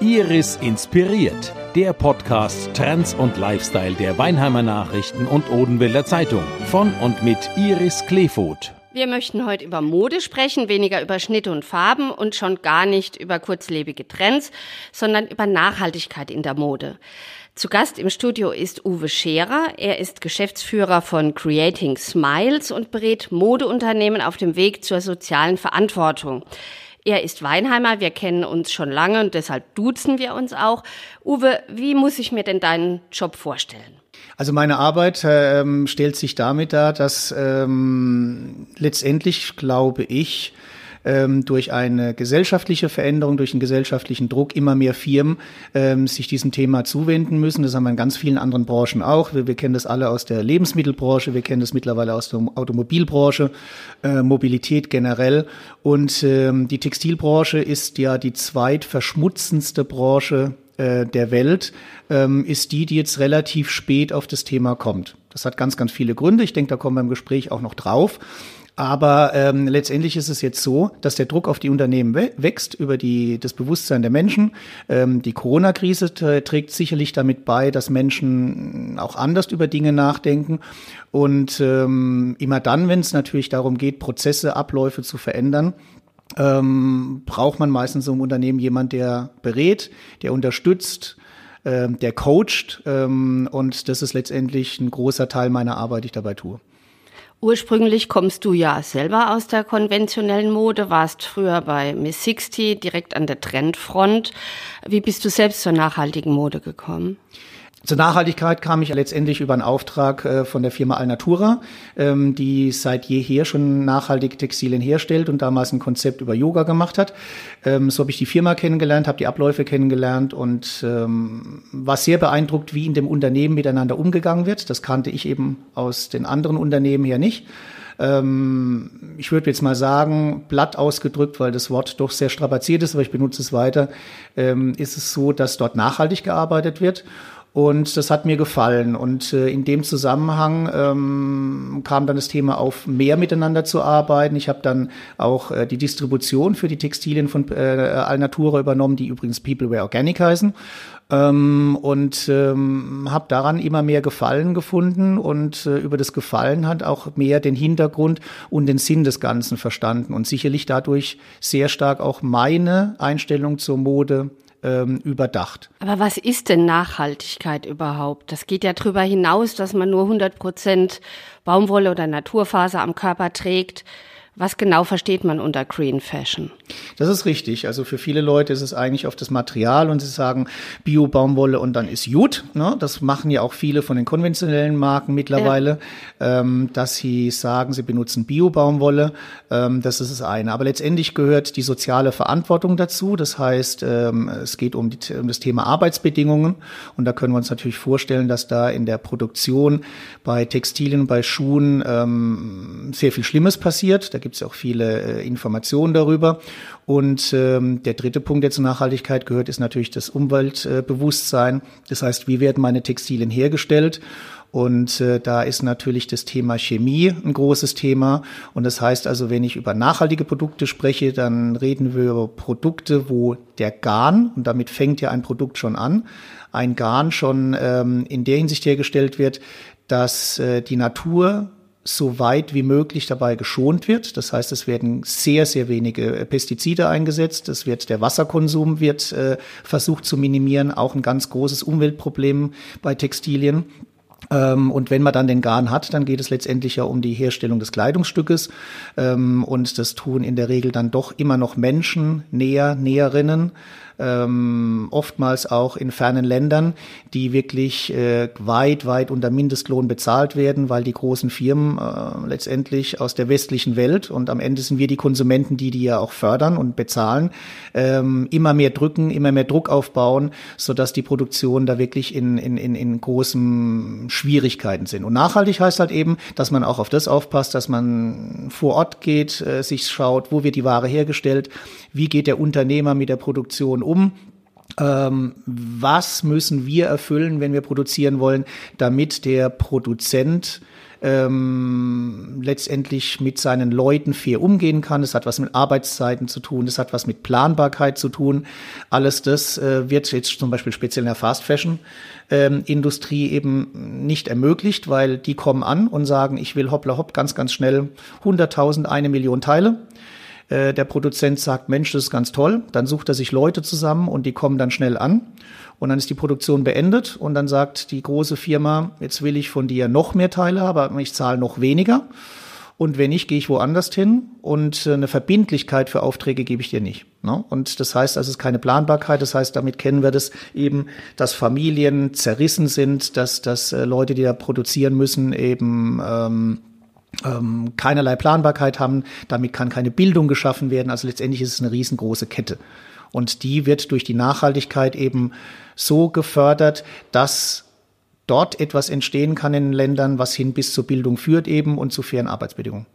Iris inspiriert, der Podcast Trends und Lifestyle der Weinheimer Nachrichten und Odenwälder Zeitung von und mit Iris Kleefoth. Wir möchten heute über Mode sprechen, weniger über Schnitte und Farben und schon gar nicht über kurzlebige Trends, sondern über Nachhaltigkeit in der Mode. Zu Gast im Studio ist Uwe Scherer. Er ist Geschäftsführer von Creating Smiles und berät Modeunternehmen auf dem Weg zur sozialen Verantwortung. Er ist Weinheimer, wir kennen uns schon lange und deshalb duzen wir uns auch. Uwe, wie muss ich mir denn deinen Job vorstellen? Also meine Arbeit ähm, stellt sich damit dar, dass ähm, letztendlich, glaube ich, ähm, durch eine gesellschaftliche Veränderung, durch einen gesellschaftlichen Druck immer mehr Firmen ähm, sich diesem Thema zuwenden müssen. Das haben wir in ganz vielen anderen Branchen auch. Wir, wir kennen das alle aus der Lebensmittelbranche, wir kennen das mittlerweile aus der Automobilbranche, äh, Mobilität generell. Und ähm, die Textilbranche ist ja die zweitverschmutzendste Branche äh, der Welt, ähm, ist die, die jetzt relativ spät auf das Thema kommt. Das hat ganz, ganz viele Gründe. Ich denke, da kommen wir im Gespräch auch noch drauf. Aber ähm, letztendlich ist es jetzt so, dass der Druck auf die Unternehmen wächst über die, das Bewusstsein der Menschen. Ähm, die Corona-Krise trägt sicherlich damit bei, dass Menschen auch anders über Dinge nachdenken. Und ähm, immer dann, wenn es natürlich darum geht, Prozesse, Abläufe zu verändern, ähm, braucht man meistens im Unternehmen jemand, der berät, der unterstützt, ähm, der coacht. Ähm, und das ist letztendlich ein großer Teil meiner Arbeit, die ich dabei tue. Ursprünglich kommst du ja selber aus der konventionellen Mode, warst früher bei Miss 60 direkt an der Trendfront. Wie bist du selbst zur nachhaltigen Mode gekommen? Zur Nachhaltigkeit kam ich letztendlich über einen Auftrag äh, von der Firma Alnatura, ähm, die seit jeher schon nachhaltige Textilien herstellt und damals ein Konzept über Yoga gemacht hat. Ähm, so habe ich die Firma kennengelernt, habe die Abläufe kennengelernt und ähm, war sehr beeindruckt, wie in dem Unternehmen miteinander umgegangen wird. Das kannte ich eben aus den anderen Unternehmen her nicht ich würde jetzt mal sagen, platt ausgedrückt, weil das Wort doch sehr strapaziert ist, aber ich benutze es weiter, ist es so, dass dort nachhaltig gearbeitet wird und das hat mir gefallen. Und äh, in dem Zusammenhang ähm, kam dann das Thema auf, mehr miteinander zu arbeiten. Ich habe dann auch äh, die Distribution für die Textilien von äh, Alnatura übernommen, die übrigens Peopleware Organic heißen. Ähm, und ähm, habe daran immer mehr Gefallen gefunden und äh, über das Gefallen hat auch mehr den Hintergrund und den Sinn des Ganzen verstanden und sicherlich dadurch sehr stark auch meine Einstellung zur Mode ähm, überdacht. Aber was ist denn Nachhaltigkeit überhaupt? Das geht ja darüber hinaus, dass man nur 100 Prozent Baumwolle oder Naturfaser am Körper trägt. Was genau versteht man unter Green Fashion? Das ist richtig. Also für viele Leute ist es eigentlich auf das Material und sie sagen Bio-Baumwolle und dann ist gut. Ne? Das machen ja auch viele von den konventionellen Marken mittlerweile, ja. ähm, dass sie sagen, sie benutzen Bio-Baumwolle. Ähm, das ist das eine. Aber letztendlich gehört die soziale Verantwortung dazu. Das heißt, ähm, es geht um, die, um das Thema Arbeitsbedingungen. Und da können wir uns natürlich vorstellen, dass da in der Produktion bei Textilien, bei Schuhen ähm, sehr viel Schlimmes passiert. Da gibt es auch viele äh, Informationen darüber. Und ähm, der dritte Punkt, der zur Nachhaltigkeit gehört, ist natürlich das Umweltbewusstsein. Das heißt, wie werden meine Textilien hergestellt? Und äh, da ist natürlich das Thema Chemie ein großes Thema. Und das heißt also, wenn ich über nachhaltige Produkte spreche, dann reden wir über Produkte, wo der Garn, und damit fängt ja ein Produkt schon an, ein Garn schon ähm, in der Hinsicht hergestellt wird, dass äh, die Natur so weit wie möglich dabei geschont wird. Das heißt, es werden sehr, sehr wenige äh, Pestizide eingesetzt. Es wird der Wasserkonsum wird äh, versucht zu minimieren. Auch ein ganz großes Umweltproblem bei Textilien. Ähm, und wenn man dann den Garn hat, dann geht es letztendlich ja um die Herstellung des Kleidungsstückes. Ähm, und das tun in der Regel dann doch immer noch Menschen, Näher, Näherinnen ähm, oftmals auch in fernen Ländern, die wirklich äh, weit, weit unter Mindestlohn bezahlt werden, weil die großen Firmen äh, letztendlich aus der westlichen Welt und am Ende sind wir die Konsumenten, die die ja auch fördern und bezahlen, ähm, immer mehr drücken, immer mehr Druck aufbauen, sodass die Produktion da wirklich in, in, in, in großen Schwierigkeiten sind. Und nachhaltig heißt halt eben, dass man auch auf das aufpasst, dass man vor Ort geht, äh, sich schaut, wo wird die Ware hergestellt, wie geht der Unternehmer mit der Produktion um. Ähm, was müssen wir erfüllen, wenn wir produzieren wollen, damit der Produzent ähm, letztendlich mit seinen Leuten fair umgehen kann. Es hat was mit Arbeitszeiten zu tun, es hat was mit Planbarkeit zu tun. Alles das äh, wird jetzt zum Beispiel speziell in der Fast Fashion ähm, Industrie eben nicht ermöglicht, weil die kommen an und sagen, ich will hoppla hopp ganz, ganz schnell 100.000, eine Million Teile. Äh, der Produzent sagt, Mensch, das ist ganz toll. Dann sucht er sich Leute zusammen und die kommen dann schnell an. Und dann ist die Produktion beendet und dann sagt die große Firma, jetzt will ich von dir noch mehr Teile, aber ich zahle noch weniger. Und wenn nicht, gehe ich woanders hin und äh, eine Verbindlichkeit für Aufträge gebe ich dir nicht. Ne? Und das heißt, also es ist keine Planbarkeit. Das heißt, damit kennen wir das eben, dass Familien zerrissen sind, dass, dass äh, Leute, die da produzieren müssen, eben ähm, ähm, keinerlei Planbarkeit haben. Damit kann keine Bildung geschaffen werden. Also letztendlich ist es eine riesengroße Kette. Und die wird durch die Nachhaltigkeit eben so gefördert, dass dort etwas entstehen kann in Ländern, was hin bis zur Bildung führt eben und zu fairen Arbeitsbedingungen.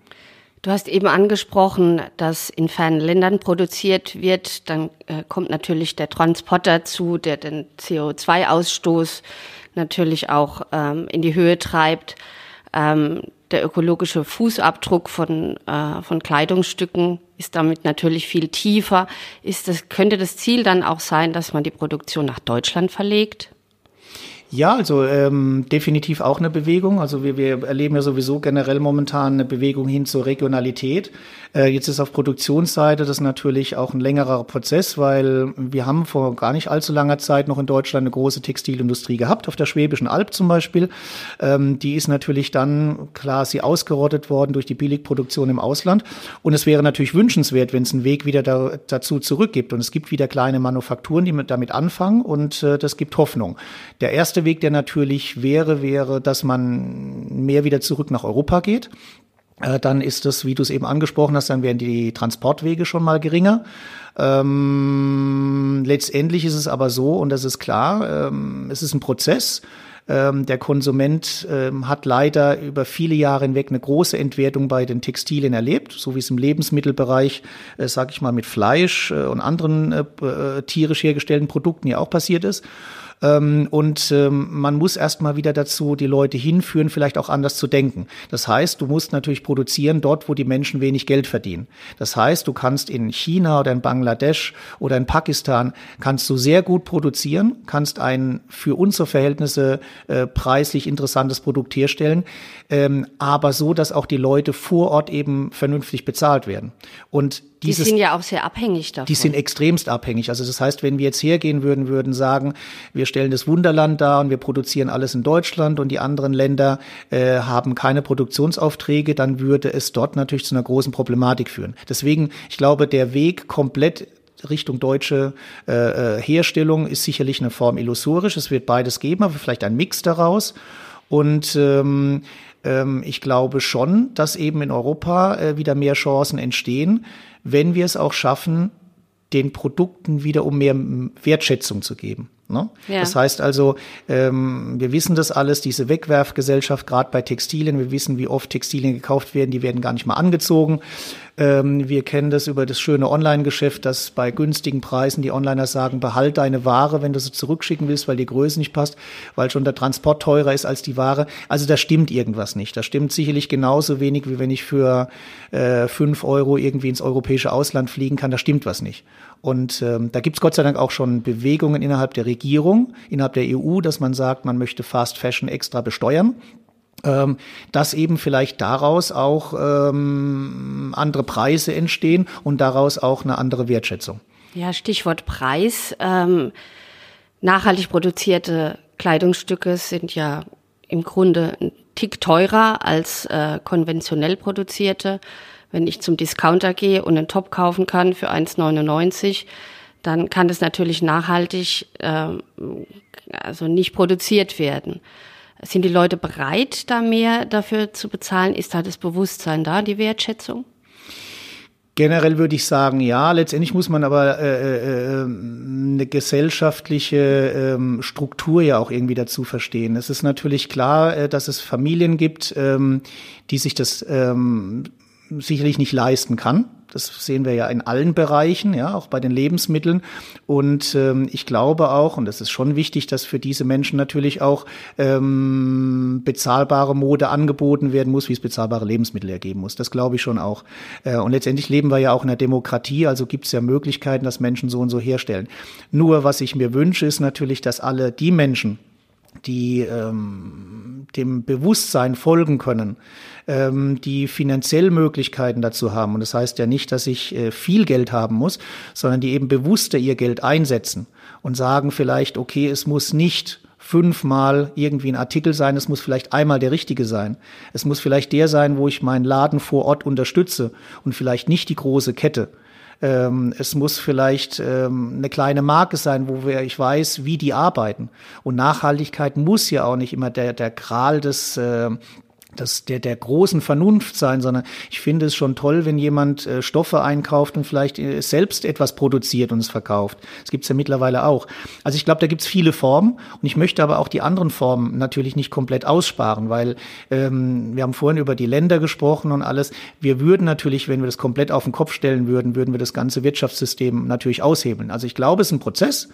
Du hast eben angesprochen, dass in fernen Ländern produziert wird. Dann äh, kommt natürlich der Transport dazu, der den CO2-Ausstoß natürlich auch ähm, in die Höhe treibt. Ähm, der ökologische Fußabdruck von, äh, von Kleidungsstücken ist damit natürlich viel tiefer. Ist das, könnte das Ziel dann auch sein, dass man die Produktion nach Deutschland verlegt? Ja, also ähm, definitiv auch eine Bewegung. Also wir, wir erleben ja sowieso generell momentan eine Bewegung hin zur Regionalität. Äh, jetzt ist auf Produktionsseite das natürlich auch ein längerer Prozess, weil wir haben vor gar nicht allzu langer Zeit noch in Deutschland eine große Textilindustrie gehabt, auf der Schwäbischen Alb zum Beispiel. Ähm, die ist natürlich dann klar sie ausgerottet worden durch die Billigproduktion im Ausland. Und es wäre natürlich wünschenswert, wenn es einen Weg wieder da, dazu zurückgibt. Und es gibt wieder kleine Manufakturen, die mit, damit anfangen und äh, das gibt Hoffnung. Der erste Weg, der natürlich wäre, wäre, dass man mehr wieder zurück nach Europa geht. Äh, dann ist das, wie du es eben angesprochen hast, dann werden die Transportwege schon mal geringer. Ähm, letztendlich ist es aber so, und das ist klar, ähm, es ist ein Prozess. Ähm, der Konsument ähm, hat leider über viele Jahre hinweg eine große Entwertung bei den Textilien erlebt, so wie es im Lebensmittelbereich, äh, sag ich mal, mit Fleisch äh, und anderen äh, äh tierisch hergestellten Produkten ja auch passiert ist. Ähm, und ähm, man muss erstmal wieder dazu die Leute hinführen, vielleicht auch anders zu denken. Das heißt, du musst natürlich produzieren dort, wo die Menschen wenig Geld verdienen. Das heißt, du kannst in China oder in Bangladesch oder in Pakistan kannst du sehr gut produzieren, kannst ein für unsere Verhältnisse äh, preislich interessantes Produkt herstellen, ähm, aber so, dass auch die Leute vor Ort eben vernünftig bezahlt werden. Und dieses, die sind ja auch sehr abhängig davon. Die sind extremst abhängig. Also das heißt, wenn wir jetzt hergehen würden, würden sagen, wir stellen das Wunderland dar und wir produzieren alles in Deutschland und die anderen Länder äh, haben keine Produktionsaufträge, dann würde es dort natürlich zu einer großen Problematik führen. Deswegen, ich glaube, der Weg komplett Richtung deutsche äh, äh Herstellung ist sicherlich eine Form illusorisch. Es wird beides geben, aber vielleicht ein Mix daraus. Und ähm, ähm, ich glaube schon, dass eben in Europa äh, wieder mehr Chancen entstehen, wenn wir es auch schaffen, den Produkten wieder um mehr Wertschätzung zu geben. Ne? Ja. Das heißt also, ähm, wir wissen das alles, diese Wegwerfgesellschaft, gerade bei Textilien, wir wissen, wie oft Textilien gekauft werden, die werden gar nicht mal angezogen. Ähm, wir kennen das über das schöne Online-Geschäft, dass bei günstigen Preisen die Onliner sagen, behalt deine Ware, wenn du sie zurückschicken willst, weil die Größe nicht passt, weil schon der Transport teurer ist als die Ware. Also da stimmt irgendwas nicht. Da stimmt sicherlich genauso wenig, wie wenn ich für äh, fünf Euro irgendwie ins europäische Ausland fliegen kann. Da stimmt was nicht. Und ähm, da gibt's Gott sei Dank auch schon Bewegungen innerhalb der Regierung, innerhalb der EU, dass man sagt, man möchte Fast Fashion extra besteuern ähm, dass eben vielleicht daraus auch ähm, andere Preise entstehen und daraus auch eine andere Wertschätzung. Ja, Stichwort Preis. Ähm, nachhaltig produzierte Kleidungsstücke sind ja im Grunde ein Tick teurer als äh, konventionell produzierte. Wenn ich zum Discounter gehe und einen Top kaufen kann für 1,99, dann kann das natürlich nachhaltig äh, also nicht produziert werden. Sind die Leute bereit, da mehr dafür zu bezahlen? Ist da das Bewusstsein da, die Wertschätzung? Generell würde ich sagen, ja. Letztendlich muss man aber äh, äh, ähm, eine gesellschaftliche ähm, Struktur ja auch irgendwie dazu verstehen. Es ist natürlich klar, äh, dass es Familien gibt, ähm, die sich das ähm, sicherlich nicht leisten kann. Das sehen wir ja in allen Bereichen, ja, auch bei den Lebensmitteln. Und ähm, ich glaube auch, und das ist schon wichtig, dass für diese Menschen natürlich auch ähm, bezahlbare Mode angeboten werden muss, wie es bezahlbare Lebensmittel ergeben muss. Das glaube ich schon auch. Äh, und letztendlich leben wir ja auch in einer Demokratie, also gibt es ja Möglichkeiten, dass Menschen so und so herstellen. Nur was ich mir wünsche, ist natürlich, dass alle die Menschen, die ähm, dem Bewusstsein folgen können, ähm, die finanziell Möglichkeiten dazu haben. Und das heißt ja nicht, dass ich äh, viel Geld haben muss, sondern die eben bewusster ihr Geld einsetzen und sagen vielleicht, okay, es muss nicht fünfmal irgendwie ein Artikel sein, es muss vielleicht einmal der richtige sein. Es muss vielleicht der sein, wo ich meinen Laden vor Ort unterstütze und vielleicht nicht die große Kette. Ähm, es muss vielleicht ähm, eine kleine Marke sein, wo wir, ich weiß, wie die arbeiten. Und Nachhaltigkeit muss ja auch nicht immer der, der Kral des, äh, das der, der großen Vernunft sein, sondern ich finde es schon toll, wenn jemand äh, Stoffe einkauft und vielleicht äh, selbst etwas produziert und es verkauft. Das gibt's ja mittlerweile auch. Also ich glaube, da gibt's viele Formen und ich möchte aber auch die anderen Formen natürlich nicht komplett aussparen, weil ähm, wir haben vorhin über die Länder gesprochen und alles. Wir würden natürlich, wenn wir das komplett auf den Kopf stellen würden, würden wir das ganze Wirtschaftssystem natürlich aushebeln. Also ich glaube, es ist ein Prozess.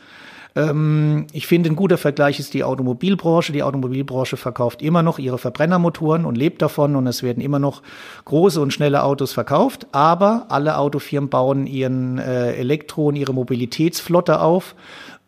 Ähm, ich finde, ein guter Vergleich ist die Automobilbranche. Die Automobilbranche verkauft immer noch ihre Verbrennermotoren und lebt davon und es werden immer noch große und schnelle Autos verkauft. Aber alle Autofirmen bauen ihren äh, Elektro- und ihre Mobilitätsflotte auf.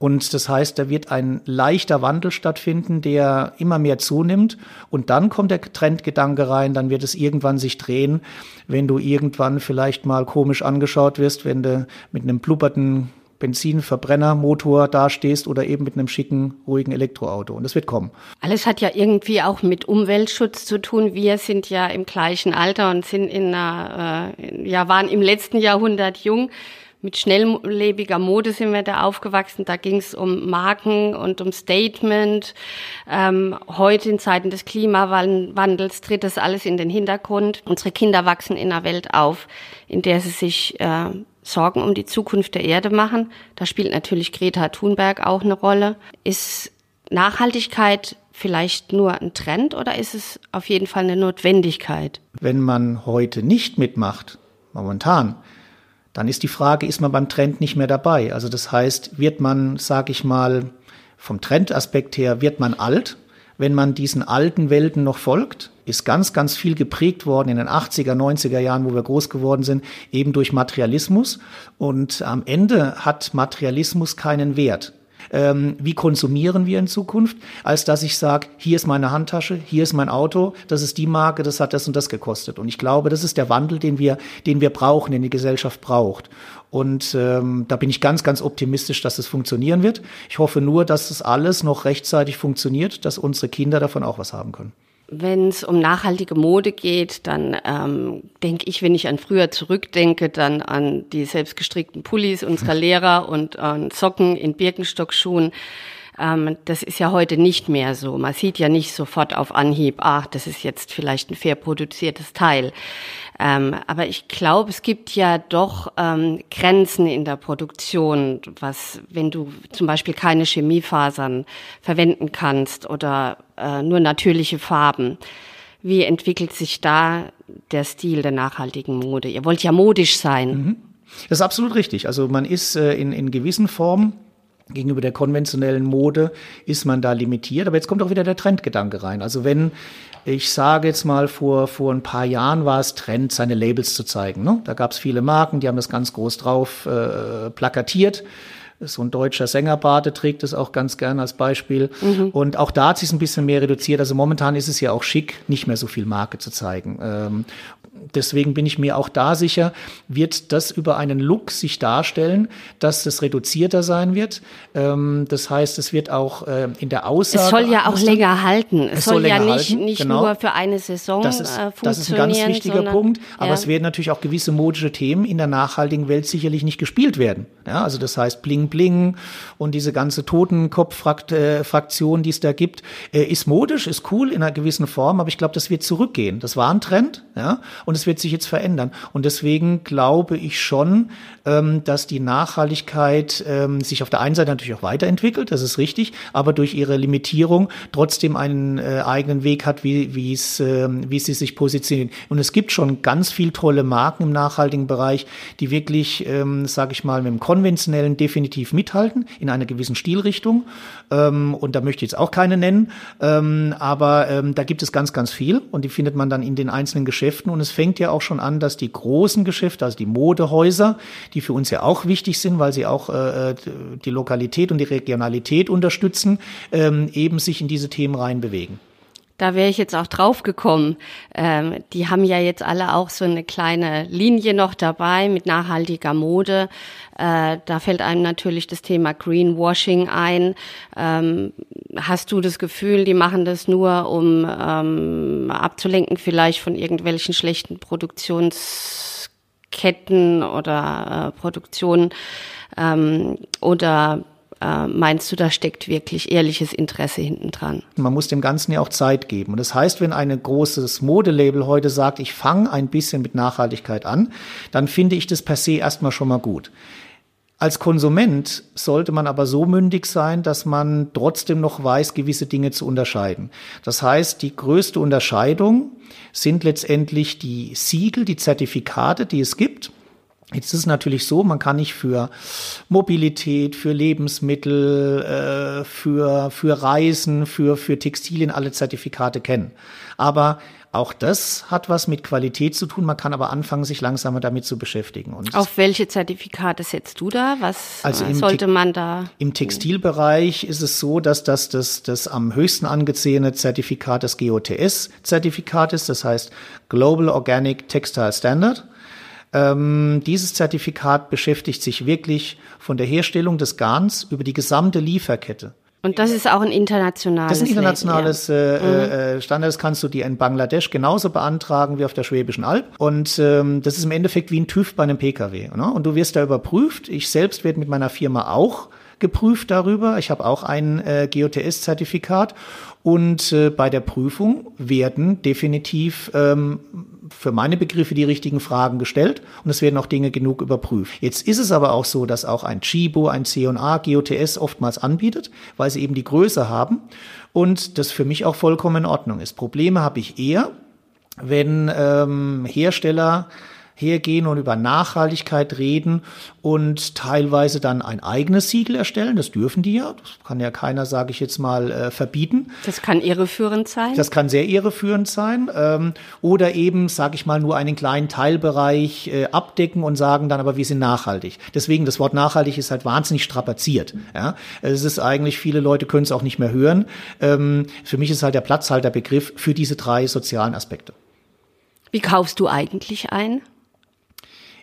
Und das heißt, da wird ein leichter Wandel stattfinden, der immer mehr zunimmt. Und dann kommt der Trendgedanke rein, dann wird es irgendwann sich drehen, wenn du irgendwann vielleicht mal komisch angeschaut wirst, wenn du mit einem blubberten Benzinverbrennermotor dastehst oder eben mit einem schicken, ruhigen Elektroauto. Und das wird kommen. Alles hat ja irgendwie auch mit Umweltschutz zu tun. Wir sind ja im gleichen Alter und sind in einer, äh, ja, waren im letzten Jahrhundert jung. Mit schnelllebiger Mode sind wir da aufgewachsen. Da ging es um Marken und um Statement. Ähm, heute in Zeiten des Klimawandels tritt das alles in den Hintergrund. Unsere Kinder wachsen in einer Welt auf, in der sie sich äh, Sorgen um die Zukunft der Erde machen. Da spielt natürlich Greta Thunberg auch eine Rolle. Ist Nachhaltigkeit vielleicht nur ein Trend oder ist es auf jeden Fall eine Notwendigkeit? Wenn man heute nicht mitmacht, momentan, dann ist die Frage, ist man beim Trend nicht mehr dabei? Also das heißt, wird man, sage ich mal, vom Trendaspekt her, wird man alt, wenn man diesen alten Welten noch folgt? ist ganz, ganz viel geprägt worden in den 80er, 90er Jahren, wo wir groß geworden sind, eben durch Materialismus. Und am Ende hat Materialismus keinen Wert. Ähm, wie konsumieren wir in Zukunft, als dass ich sage, hier ist meine Handtasche, hier ist mein Auto, das ist die Marke, das hat das und das gekostet. Und ich glaube, das ist der Wandel, den wir, den wir brauchen, den die Gesellschaft braucht. Und ähm, da bin ich ganz, ganz optimistisch, dass es funktionieren wird. Ich hoffe nur, dass das alles noch rechtzeitig funktioniert, dass unsere Kinder davon auch was haben können. Wenn es um nachhaltige Mode geht, dann ähm, denke ich, wenn ich an früher zurückdenke, dann an die selbstgestrickten Pullis unserer Lehrer und an Socken in Birkenstockschuhen. Ähm, das ist ja heute nicht mehr so. Man sieht ja nicht sofort auf Anhieb, ach, das ist jetzt vielleicht ein fair produziertes Teil. Ähm, aber ich glaube, es gibt ja doch ähm, Grenzen in der Produktion, was, wenn du zum Beispiel keine Chemiefasern verwenden kannst oder äh, nur natürliche Farben. Wie entwickelt sich da der Stil der nachhaltigen Mode? Ihr wollt ja modisch sein. Mhm. Das ist absolut richtig. Also man ist äh, in, in gewissen Formen gegenüber der konventionellen Mode ist man da limitiert. Aber jetzt kommt auch wieder der Trendgedanke rein. Also wenn ich sage jetzt mal, vor, vor ein paar Jahren war es Trend, seine Labels zu zeigen. Ne? Da gab es viele Marken, die haben das ganz groß drauf äh, plakatiert. So ein deutscher Sängerbade trägt es auch ganz gern als Beispiel. Mhm. Und auch da hat sich ein bisschen mehr reduziert. Also momentan ist es ja auch schick, nicht mehr so viel Marke zu zeigen. Ähm, deswegen bin ich mir auch da sicher, wird das über einen Look sich darstellen, dass es reduzierter sein wird. Ähm, das heißt, es wird auch äh, in der Aussage. Es soll ja auch länger halten. Es, es soll, soll ja nicht, halten, nicht genau. nur für eine Saison das ist, äh, Das ist ein ganz wichtiger sondern, Punkt. Aber ja. es werden natürlich auch gewisse modische Themen in der nachhaltigen Welt sicherlich nicht gespielt werden. Ja, also das heißt Bling Bling und diese ganze Totenkopf-Fraktion, die es da gibt, äh, ist modisch, ist cool in einer gewissen Form, aber ich glaube, das wird zurückgehen. Das war ein Trend. Ja, und es wird sich jetzt verändern. Und deswegen glaube ich schon, ähm, dass die Nachhaltigkeit ähm, sich auf der einen Seite natürlich auch weiterentwickelt, das ist richtig, aber durch ihre Limitierung trotzdem einen äh, eigenen Weg hat, wie, wie, es, äh, wie sie sich positionieren. Und es gibt schon ganz viel tolle Marken im nachhaltigen Bereich, die wirklich, ähm, sage ich mal, mit dem konventionellen definitiv mithalten in einer gewissen Stilrichtung. Ähm, und da möchte ich jetzt auch keine nennen, ähm, aber ähm, da gibt es ganz, ganz viel und die findet man dann in den einzelnen Geschäften. Und es fängt ja auch schon an, dass die großen Geschäfte, also die Modehäuser, die für uns ja auch wichtig sind, weil sie auch äh, die Lokalität und die Regionalität unterstützen, ähm, eben sich in diese Themen reinbewegen. Da wäre ich jetzt auch drauf gekommen. Ähm, die haben ja jetzt alle auch so eine kleine Linie noch dabei mit nachhaltiger Mode. Äh, da fällt einem natürlich das Thema Greenwashing ein. Ähm, hast du das Gefühl, die machen das nur, um ähm, abzulenken vielleicht von irgendwelchen schlechten Produktionsketten oder äh, Produktionen? Ähm, oder äh, meinst du, da steckt wirklich ehrliches Interesse hinten dran? Man muss dem Ganzen ja auch Zeit geben. Und das heißt, wenn ein großes Modelabel heute sagt, ich fange ein bisschen mit Nachhaltigkeit an, dann finde ich das per se erstmal schon mal gut. Als Konsument sollte man aber so mündig sein, dass man trotzdem noch weiß, gewisse Dinge zu unterscheiden. Das heißt, die größte Unterscheidung sind letztendlich die Siegel, die Zertifikate, die es gibt. Jetzt ist es natürlich so, man kann nicht für Mobilität, für Lebensmittel, äh, für, für Reisen, für, für Textilien alle Zertifikate kennen. Aber auch das hat was mit Qualität zu tun. Man kann aber anfangen, sich langsamer damit zu beschäftigen. Und Auf welche Zertifikate setzt du da? Was also sollte man da? Im Textilbereich ist es so, dass das, das, das am höchsten angesehene Zertifikat das GOTS-Zertifikat ist. Das heißt Global Organic Textile Standard. Ähm, dieses Zertifikat beschäftigt sich wirklich von der Herstellung des Garns über die gesamte Lieferkette. Und das ist auch ein internationales Das ist ein internationales äh, mhm. äh, Standard. Das kannst du dir in Bangladesch genauso beantragen wie auf der Schwäbischen Alb. Und ähm, das ist im Endeffekt wie ein TÜV bei einem PKW. Ne? Und du wirst da überprüft. Ich selbst werde mit meiner Firma auch geprüft darüber. Ich habe auch ein äh, GOTS-Zertifikat. Und äh, bei der Prüfung werden definitiv ähm, für meine Begriffe die richtigen Fragen gestellt und es werden auch Dinge genug überprüft. Jetzt ist es aber auch so, dass auch ein Chibo, ein C&A, GOTS oftmals anbietet, weil sie eben die Größe haben und das für mich auch vollkommen in Ordnung ist. Probleme habe ich eher, wenn ähm, Hersteller hergehen und über Nachhaltigkeit reden und teilweise dann ein eigenes Siegel erstellen. Das dürfen die ja. Das kann ja keiner, sage ich jetzt mal, äh, verbieten. Das kann irreführend sein. Das kann sehr irreführend sein. Ähm, oder eben, sage ich mal, nur einen kleinen Teilbereich äh, abdecken und sagen dann aber, wir sind nachhaltig. Deswegen, das Wort nachhaltig ist halt wahnsinnig strapaziert. Ja? Es ist eigentlich, viele Leute können es auch nicht mehr hören. Ähm, für mich ist halt der Platzhalterbegriff für diese drei sozialen Aspekte. Wie kaufst du eigentlich ein?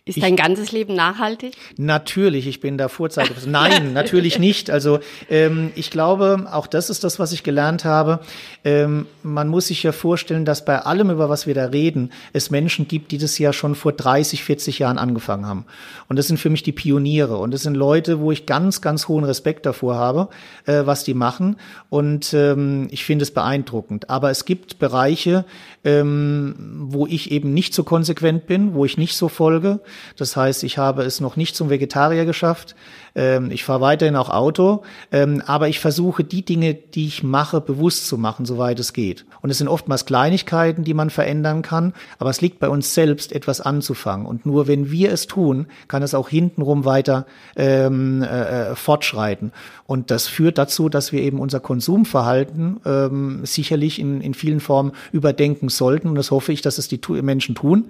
Ist ich, dein ganzes Leben nachhaltig? Natürlich, ich bin da Vorzeige. Nein, natürlich nicht. Also ähm, ich glaube, auch das ist das, was ich gelernt habe. Ähm, man muss sich ja vorstellen, dass bei allem, über was wir da reden, es Menschen gibt, die das ja schon vor 30, 40 Jahren angefangen haben. Und das sind für mich die Pioniere. Und das sind Leute, wo ich ganz, ganz hohen Respekt davor habe, äh, was die machen. Und ähm, ich finde es beeindruckend. Aber es gibt Bereiche, ähm, wo ich eben nicht so konsequent bin, wo ich nicht so folge. Das heißt, ich habe es noch nicht zum Vegetarier geschafft. Ähm, ich fahre weiterhin auch Auto, ähm, aber ich versuche die Dinge, die ich mache, bewusst zu machen, soweit es geht. Und es sind oftmals Kleinigkeiten, die man verändern kann, aber es liegt bei uns selbst, etwas anzufangen. Und nur wenn wir es tun, kann es auch hintenrum weiter ähm, äh, äh fortschreiten. Und das führt dazu, dass wir eben unser Konsumverhalten ähm, sicherlich in, in vielen Formen überdenken sollten. Und das hoffe ich, dass es die Menschen tun.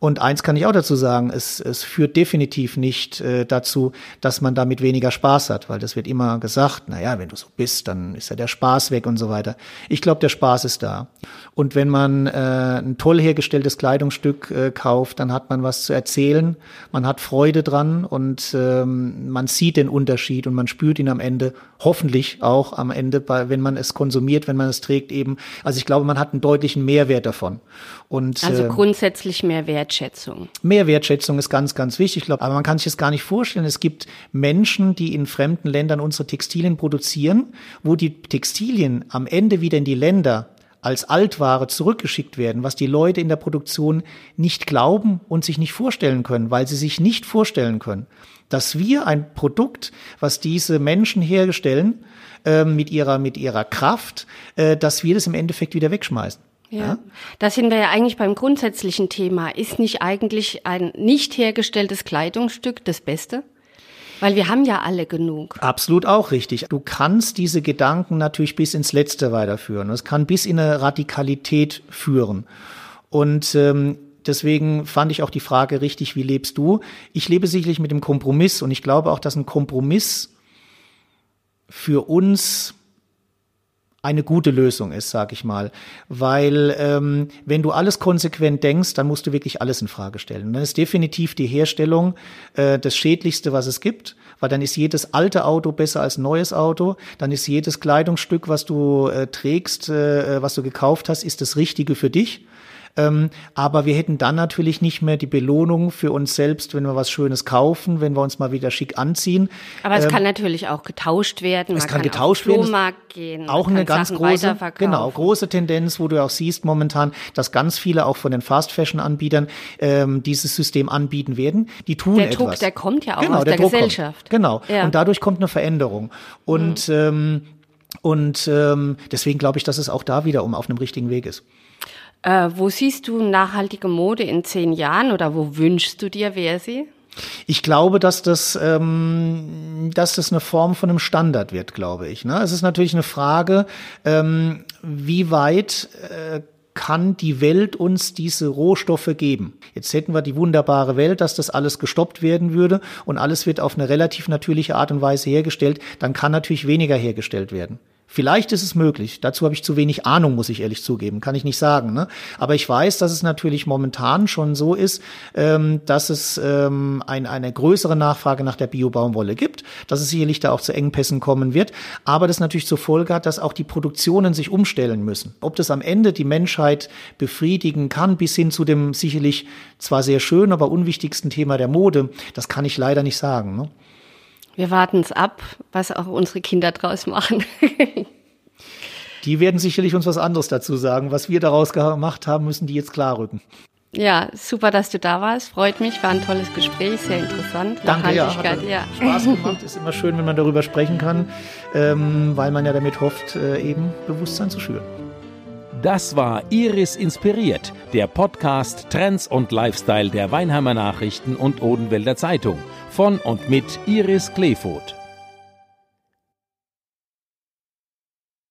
Und eins kann ich auch dazu sagen, es, es führt definitiv nicht äh, dazu, dass man damit weniger Spaß hat, weil das wird immer gesagt, na ja, wenn du so bist, dann ist ja der Spaß weg und so weiter. Ich glaube, der Spaß ist da. Und wenn man äh, ein toll hergestelltes Kleidungsstück äh, kauft, dann hat man was zu erzählen, man hat Freude dran und ähm, man sieht den Unterschied und man spürt ihn am Ende, hoffentlich auch am Ende, bei, wenn man es konsumiert, wenn man es trägt eben. Also ich glaube, man hat einen deutlichen Mehrwert davon. Und, also äh, grundsätzlich mehr Wertschätzung. Mehr Wertschätzung ist ganz, ganz wichtig. Ich glaube, aber man kann sich das gar nicht vorstellen. Es gibt Menschen, die in fremden Ländern unsere Textilien produzieren, wo die Textilien am Ende wieder in die Länder als Altware zurückgeschickt werden, was die Leute in der Produktion nicht glauben und sich nicht vorstellen können, weil sie sich nicht vorstellen können, dass wir ein Produkt, was diese Menschen herstellen, äh, mit ihrer, mit ihrer Kraft, äh, dass wir das im Endeffekt wieder wegschmeißen. Ja. ja, da sind wir ja eigentlich beim grundsätzlichen Thema. Ist nicht eigentlich ein nicht hergestelltes Kleidungsstück das Beste? Weil wir haben ja alle genug. Absolut auch richtig. Du kannst diese Gedanken natürlich bis ins Letzte weiterführen. Es kann bis in eine Radikalität führen. Und ähm, deswegen fand ich auch die Frage richtig, wie lebst du? Ich lebe sicherlich mit dem Kompromiss und ich glaube auch, dass ein Kompromiss für uns eine gute Lösung ist, sag ich mal. Weil ähm, wenn du alles konsequent denkst, dann musst du wirklich alles in Frage stellen. Dann ist definitiv die Herstellung äh, das Schädlichste, was es gibt, weil dann ist jedes alte Auto besser als neues Auto. Dann ist jedes Kleidungsstück, was du äh, trägst, äh, was du gekauft hast, ist das Richtige für dich. Ähm, aber wir hätten dann natürlich nicht mehr die Belohnung für uns selbst, wenn wir was Schönes kaufen, wenn wir uns mal wieder schick anziehen. Aber es ähm, kann natürlich auch getauscht werden. Es kann, kann getauscht werden. Gehen, auch eine ganz Sachen große, genau, große Tendenz, wo du auch siehst momentan, dass ganz viele auch von den Fast Fashion Anbietern ähm, dieses System anbieten werden. Die tun der etwas. Druck, der kommt ja auch genau, aus der, der Gesellschaft. Kommt. Genau. Ja. Und dadurch kommt eine Veränderung. Und mhm. ähm, und ähm, deswegen glaube ich, dass es auch da wieder um auf einem richtigen Weg ist. Äh, wo siehst du nachhaltige Mode in zehn Jahren oder wo wünschst du dir, wer sie? Ich glaube, dass das, ähm, dass das eine Form von einem Standard wird, glaube ich. Ne? Es ist natürlich eine Frage, ähm, wie weit äh, kann die Welt uns diese Rohstoffe geben. Jetzt hätten wir die wunderbare Welt, dass das alles gestoppt werden würde und alles wird auf eine relativ natürliche Art und Weise hergestellt, dann kann natürlich weniger hergestellt werden. Vielleicht ist es möglich. Dazu habe ich zu wenig Ahnung, muss ich ehrlich zugeben. Kann ich nicht sagen. Ne? Aber ich weiß, dass es natürlich momentan schon so ist, ähm, dass es ähm, ein, eine größere Nachfrage nach der Biobaumwolle gibt, dass es sicherlich da auch zu Engpässen kommen wird. Aber das natürlich zur Folge hat, dass auch die Produktionen sich umstellen müssen. Ob das am Ende die Menschheit befriedigen kann, bis hin zu dem sicherlich zwar sehr schönen, aber unwichtigsten Thema der Mode, das kann ich leider nicht sagen. Ne? Wir warten es ab, was auch unsere Kinder draus machen. die werden sicherlich uns was anderes dazu sagen. Was wir daraus gemacht haben, müssen die jetzt klarrücken. Ja, super, dass du da warst. Freut mich, war ein tolles Gespräch, sehr interessant. Danke, ja, hat ja. Spaß gemacht. Ist immer schön, wenn man darüber sprechen kann, ähm, weil man ja damit hofft, äh, eben Bewusstsein zu schüren. Das war Iris Inspiriert, der Podcast Trends und Lifestyle der Weinheimer Nachrichten und Odenwälder Zeitung von und mit Iris Kleefoth.